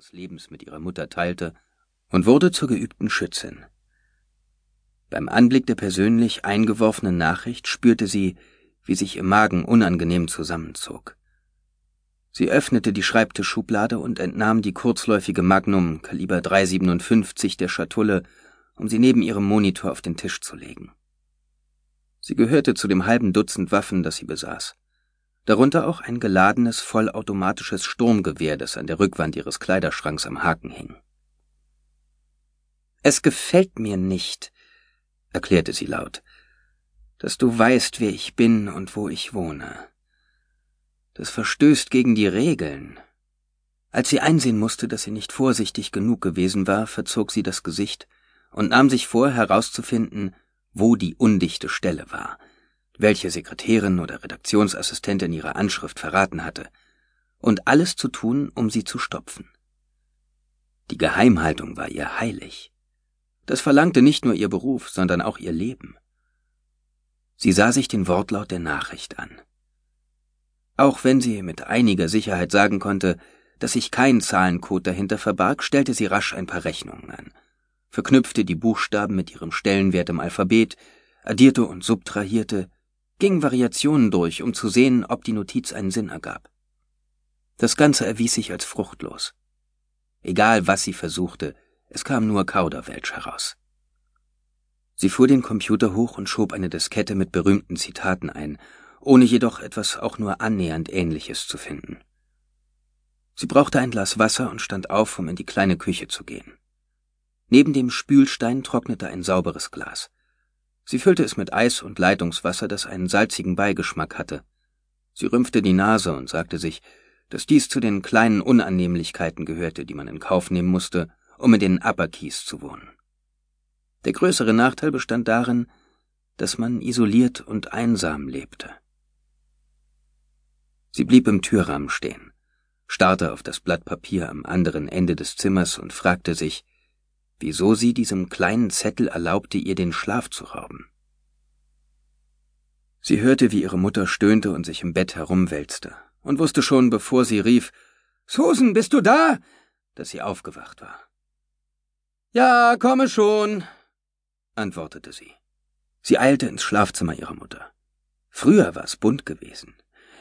ihres Lebens mit ihrer Mutter teilte und wurde zur geübten Schützin. Beim Anblick der persönlich eingeworfenen Nachricht spürte sie, wie sich ihr Magen unangenehm zusammenzog. Sie öffnete die Schreibtischschublade und entnahm die kurzläufige Magnum Kaliber 357 der Schatulle, um sie neben ihrem Monitor auf den Tisch zu legen. Sie gehörte zu dem halben Dutzend Waffen, das sie besaß. Darunter auch ein geladenes, vollautomatisches Sturmgewehr, das an der Rückwand ihres Kleiderschranks am Haken hing. Es gefällt mir nicht, erklärte sie laut, dass du weißt, wer ich bin und wo ich wohne. Das verstößt gegen die Regeln. Als sie einsehen musste, dass sie nicht vorsichtig genug gewesen war, verzog sie das Gesicht und nahm sich vor, herauszufinden, wo die undichte Stelle war, welche Sekretärin oder Redaktionsassistentin ihre Anschrift verraten hatte, und alles zu tun, um sie zu stopfen. Die Geheimhaltung war ihr heilig. Das verlangte nicht nur ihr Beruf, sondern auch ihr Leben. Sie sah sich den Wortlaut der Nachricht an. Auch wenn sie mit einiger Sicherheit sagen konnte, dass sich kein Zahlencode dahinter verbarg, stellte sie rasch ein paar Rechnungen an, verknüpfte die Buchstaben mit ihrem Stellenwert im Alphabet, addierte und subtrahierte, ging Variationen durch, um zu sehen, ob die Notiz einen Sinn ergab. Das Ganze erwies sich als fruchtlos. Egal was sie versuchte, es kam nur Kauderwelsch heraus. Sie fuhr den Computer hoch und schob eine Diskette mit berühmten Zitaten ein ohne jedoch etwas auch nur annähernd Ähnliches zu finden. Sie brauchte ein Glas Wasser und stand auf, um in die kleine Küche zu gehen. Neben dem Spülstein trocknete ein sauberes Glas. Sie füllte es mit Eis und Leitungswasser, das einen salzigen Beigeschmack hatte. Sie rümpfte die Nase und sagte sich, dass dies zu den kleinen Unannehmlichkeiten gehörte, die man in Kauf nehmen musste, um in den Upper Keys zu wohnen. Der größere Nachteil bestand darin, dass man isoliert und einsam lebte. Sie blieb im Türrahmen stehen, starrte auf das Blatt Papier am anderen Ende des Zimmers und fragte sich, wieso sie diesem kleinen Zettel erlaubte, ihr den Schlaf zu rauben. Sie hörte, wie ihre Mutter stöhnte und sich im Bett herumwälzte, und wusste schon, bevor sie rief, Susan, bist du da? dass sie aufgewacht war. Ja, komme schon, antwortete sie. Sie eilte ins Schlafzimmer ihrer Mutter. Früher war es bunt gewesen.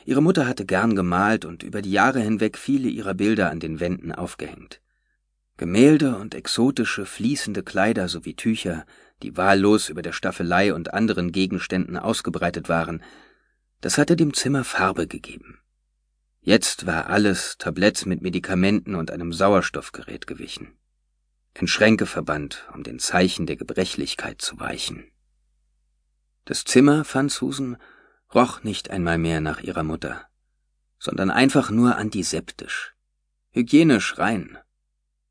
Ihre Mutter hatte gern gemalt und über die Jahre hinweg viele ihrer Bilder an den Wänden aufgehängt. Gemälde und exotische, fließende Kleider sowie Tücher, die wahllos über der Staffelei und anderen Gegenständen ausgebreitet waren, das hatte dem Zimmer Farbe gegeben. Jetzt war alles Tabletts mit Medikamenten und einem Sauerstoffgerät gewichen. In Schränke verbannt, um den Zeichen der Gebrechlichkeit zu weichen. Das Zimmer, fand Susan, roch nicht einmal mehr nach ihrer Mutter, sondern einfach nur antiseptisch, hygienisch rein,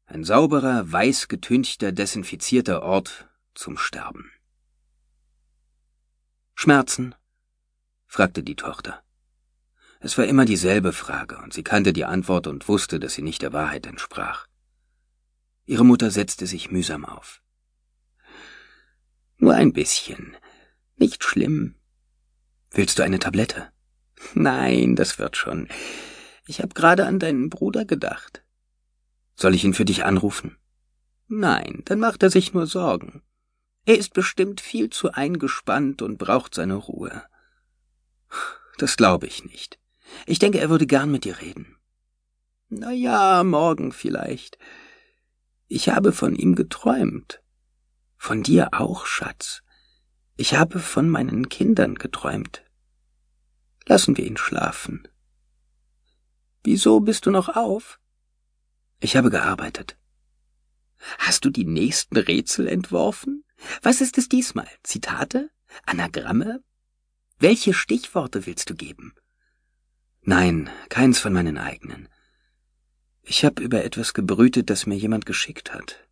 ein sauberer, weiß getünchter, desinfizierter Ort zum Sterben. Schmerzen? fragte die Tochter. Es war immer dieselbe Frage, und sie kannte die Antwort und wusste, dass sie nicht der Wahrheit entsprach. Ihre Mutter setzte sich mühsam auf. Nur ein bisschen. Nicht schlimm. Willst du eine Tablette? Nein, das wird schon. Ich habe gerade an deinen Bruder gedacht. Soll ich ihn für dich anrufen? Nein, dann macht er sich nur Sorgen. Er ist bestimmt viel zu eingespannt und braucht seine Ruhe. Das glaube ich nicht. Ich denke, er würde gern mit dir reden. Na ja, morgen vielleicht. Ich habe von ihm geträumt. Von dir auch, Schatz. Ich habe von meinen Kindern geträumt. Lassen wir ihn schlafen. Wieso bist du noch auf? Ich habe gearbeitet. Hast du die nächsten Rätsel entworfen? Was ist es diesmal? Zitate? Anagramme? Welche Stichworte willst du geben? Nein, keins von meinen eigenen. Ich habe über etwas gebrütet, das mir jemand geschickt hat.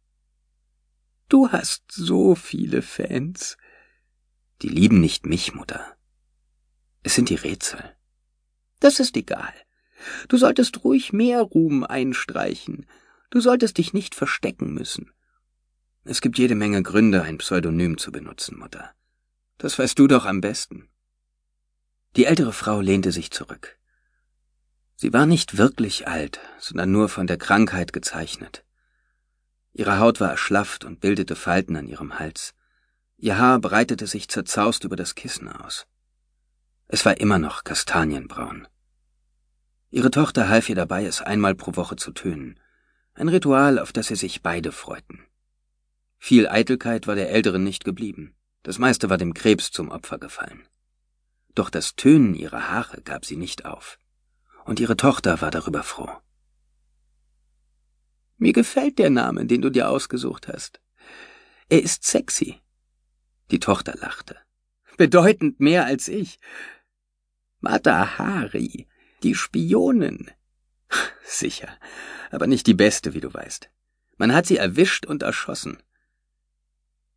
Du hast so viele Fans. Die lieben nicht mich, Mutter. Es sind die Rätsel. Das ist egal. Du solltest ruhig mehr Ruhm einstreichen. Du solltest dich nicht verstecken müssen. Es gibt jede Menge Gründe, ein Pseudonym zu benutzen, Mutter. Das weißt du doch am besten. Die ältere Frau lehnte sich zurück. Sie war nicht wirklich alt, sondern nur von der Krankheit gezeichnet. Ihre Haut war erschlafft und bildete Falten an ihrem Hals. Ihr Haar breitete sich zerzaust über das Kissen aus. Es war immer noch kastanienbraun. Ihre Tochter half ihr dabei, es einmal pro Woche zu tönen. Ein Ritual, auf das sie sich beide freuten. Viel Eitelkeit war der Älteren nicht geblieben. Das meiste war dem Krebs zum Opfer gefallen. Doch das Tönen ihrer Haare gab sie nicht auf. Und ihre Tochter war darüber froh. Mir gefällt der Name, den du dir ausgesucht hast. Er ist sexy. Die Tochter lachte. Bedeutend mehr als ich. Mata Hari, die Spionin. Sicher, aber nicht die beste, wie du weißt. Man hat sie erwischt und erschossen.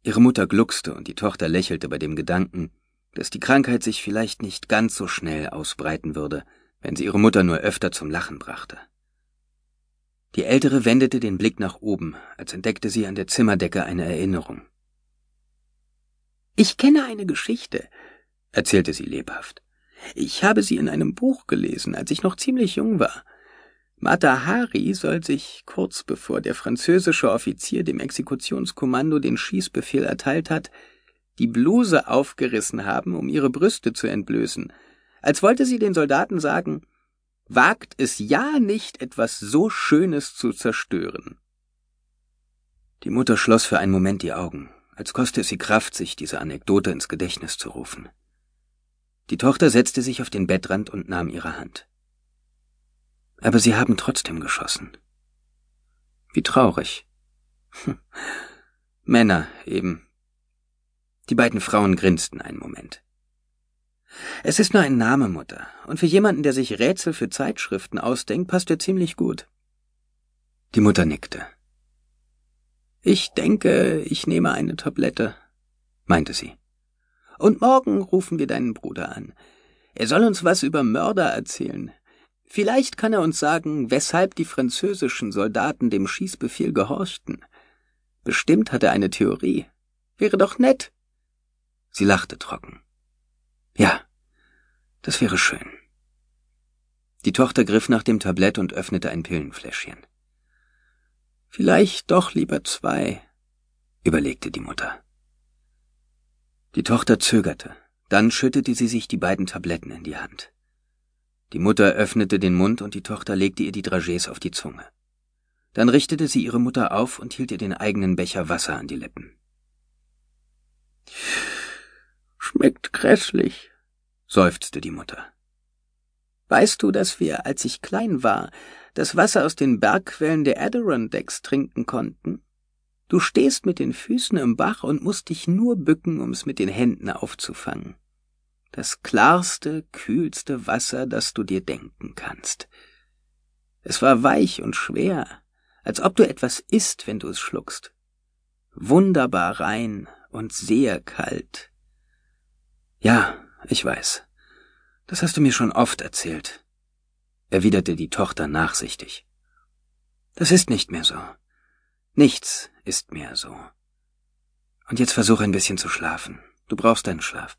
Ihre Mutter gluckste und die Tochter lächelte bei dem Gedanken, dass die Krankheit sich vielleicht nicht ganz so schnell ausbreiten würde, wenn sie ihre Mutter nur öfter zum Lachen brachte. Die Ältere wendete den Blick nach oben, als entdeckte sie an der Zimmerdecke eine Erinnerung. Ich kenne eine Geschichte, erzählte sie lebhaft. Ich habe sie in einem Buch gelesen, als ich noch ziemlich jung war. Mata Hari soll sich, kurz bevor der französische Offizier dem Exekutionskommando den Schießbefehl erteilt hat, die Bluse aufgerissen haben, um ihre Brüste zu entblößen, als wollte sie den Soldaten sagen, wagt es ja nicht, etwas so Schönes zu zerstören. Die Mutter schloss für einen Moment die Augen, als koste es sie Kraft, sich diese Anekdote ins Gedächtnis zu rufen. Die Tochter setzte sich auf den Bettrand und nahm ihre Hand. Aber sie haben trotzdem geschossen. Wie traurig. Hm. Männer eben. Die beiden Frauen grinsten einen Moment. Es ist nur ein Name, Mutter, und für jemanden, der sich Rätsel für Zeitschriften ausdenkt, passt er ziemlich gut. Die Mutter nickte. Ich denke, ich nehme eine Tablette, meinte sie. Und morgen rufen wir deinen Bruder an. Er soll uns was über Mörder erzählen. Vielleicht kann er uns sagen, weshalb die französischen Soldaten dem Schießbefehl gehorchten. Bestimmt hat er eine Theorie. Wäre doch nett. Sie lachte trocken. Ja, das wäre schön. Die Tochter griff nach dem Tablett und öffnete ein Pillenfläschchen. Vielleicht doch lieber zwei, überlegte die Mutter. Die Tochter zögerte, dann schüttete sie sich die beiden Tabletten in die Hand. Die Mutter öffnete den Mund und die Tochter legte ihr die Dragees auf die Zunge. Dann richtete sie ihre Mutter auf und hielt ihr den eigenen Becher Wasser an die Lippen. Schmeckt grässlich, seufzte die Mutter. Weißt du, dass wir, als ich klein war, das Wasser aus den Bergquellen der Adirondacks trinken konnten? Du stehst mit den Füßen im Bach und musst dich nur bücken, um's mit den Händen aufzufangen das klarste, kühlste Wasser, das du dir denken kannst. Es war weich und schwer, als ob du etwas isst, wenn du es schluckst. Wunderbar rein und sehr kalt. Ja, ich weiß. Das hast du mir schon oft erzählt, erwiderte die Tochter nachsichtig. Das ist nicht mehr so. Nichts ist mehr so. Und jetzt versuch ein bisschen zu schlafen. Du brauchst deinen Schlaf.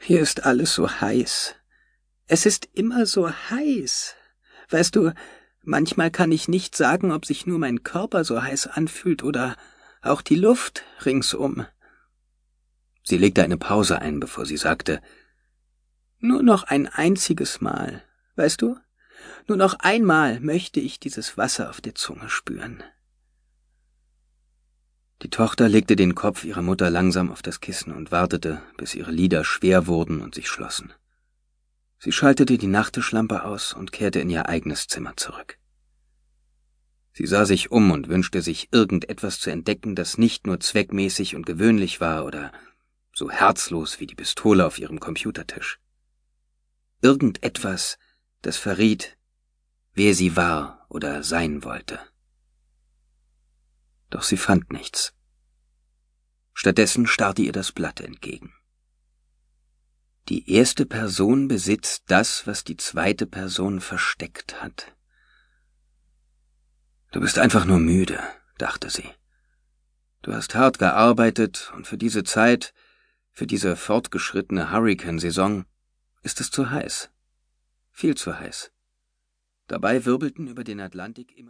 Hier ist alles so heiß. Es ist immer so heiß. Weißt du, manchmal kann ich nicht sagen, ob sich nur mein Körper so heiß anfühlt oder auch die Luft ringsum. Sie legte eine Pause ein, bevor sie sagte Nur noch ein einziges Mal, weißt du? Nur noch einmal möchte ich dieses Wasser auf der Zunge spüren. Die Tochter legte den Kopf ihrer Mutter langsam auf das Kissen und wartete, bis ihre Lider schwer wurden und sich schlossen. Sie schaltete die Nachttischlampe aus und kehrte in ihr eigenes Zimmer zurück. Sie sah sich um und wünschte sich irgendetwas zu entdecken, das nicht nur zweckmäßig und gewöhnlich war oder so herzlos wie die Pistole auf ihrem Computertisch. Irgendetwas, das verriet, wer sie war oder sein wollte doch sie fand nichts. Stattdessen starrte ihr das Blatt entgegen. Die erste Person besitzt das, was die zweite Person versteckt hat. Du bist einfach nur müde, dachte sie. Du hast hart gearbeitet und für diese Zeit, für diese fortgeschrittene Hurricane-Saison, ist es zu heiß. Viel zu heiß. Dabei wirbelten über den Atlantik immer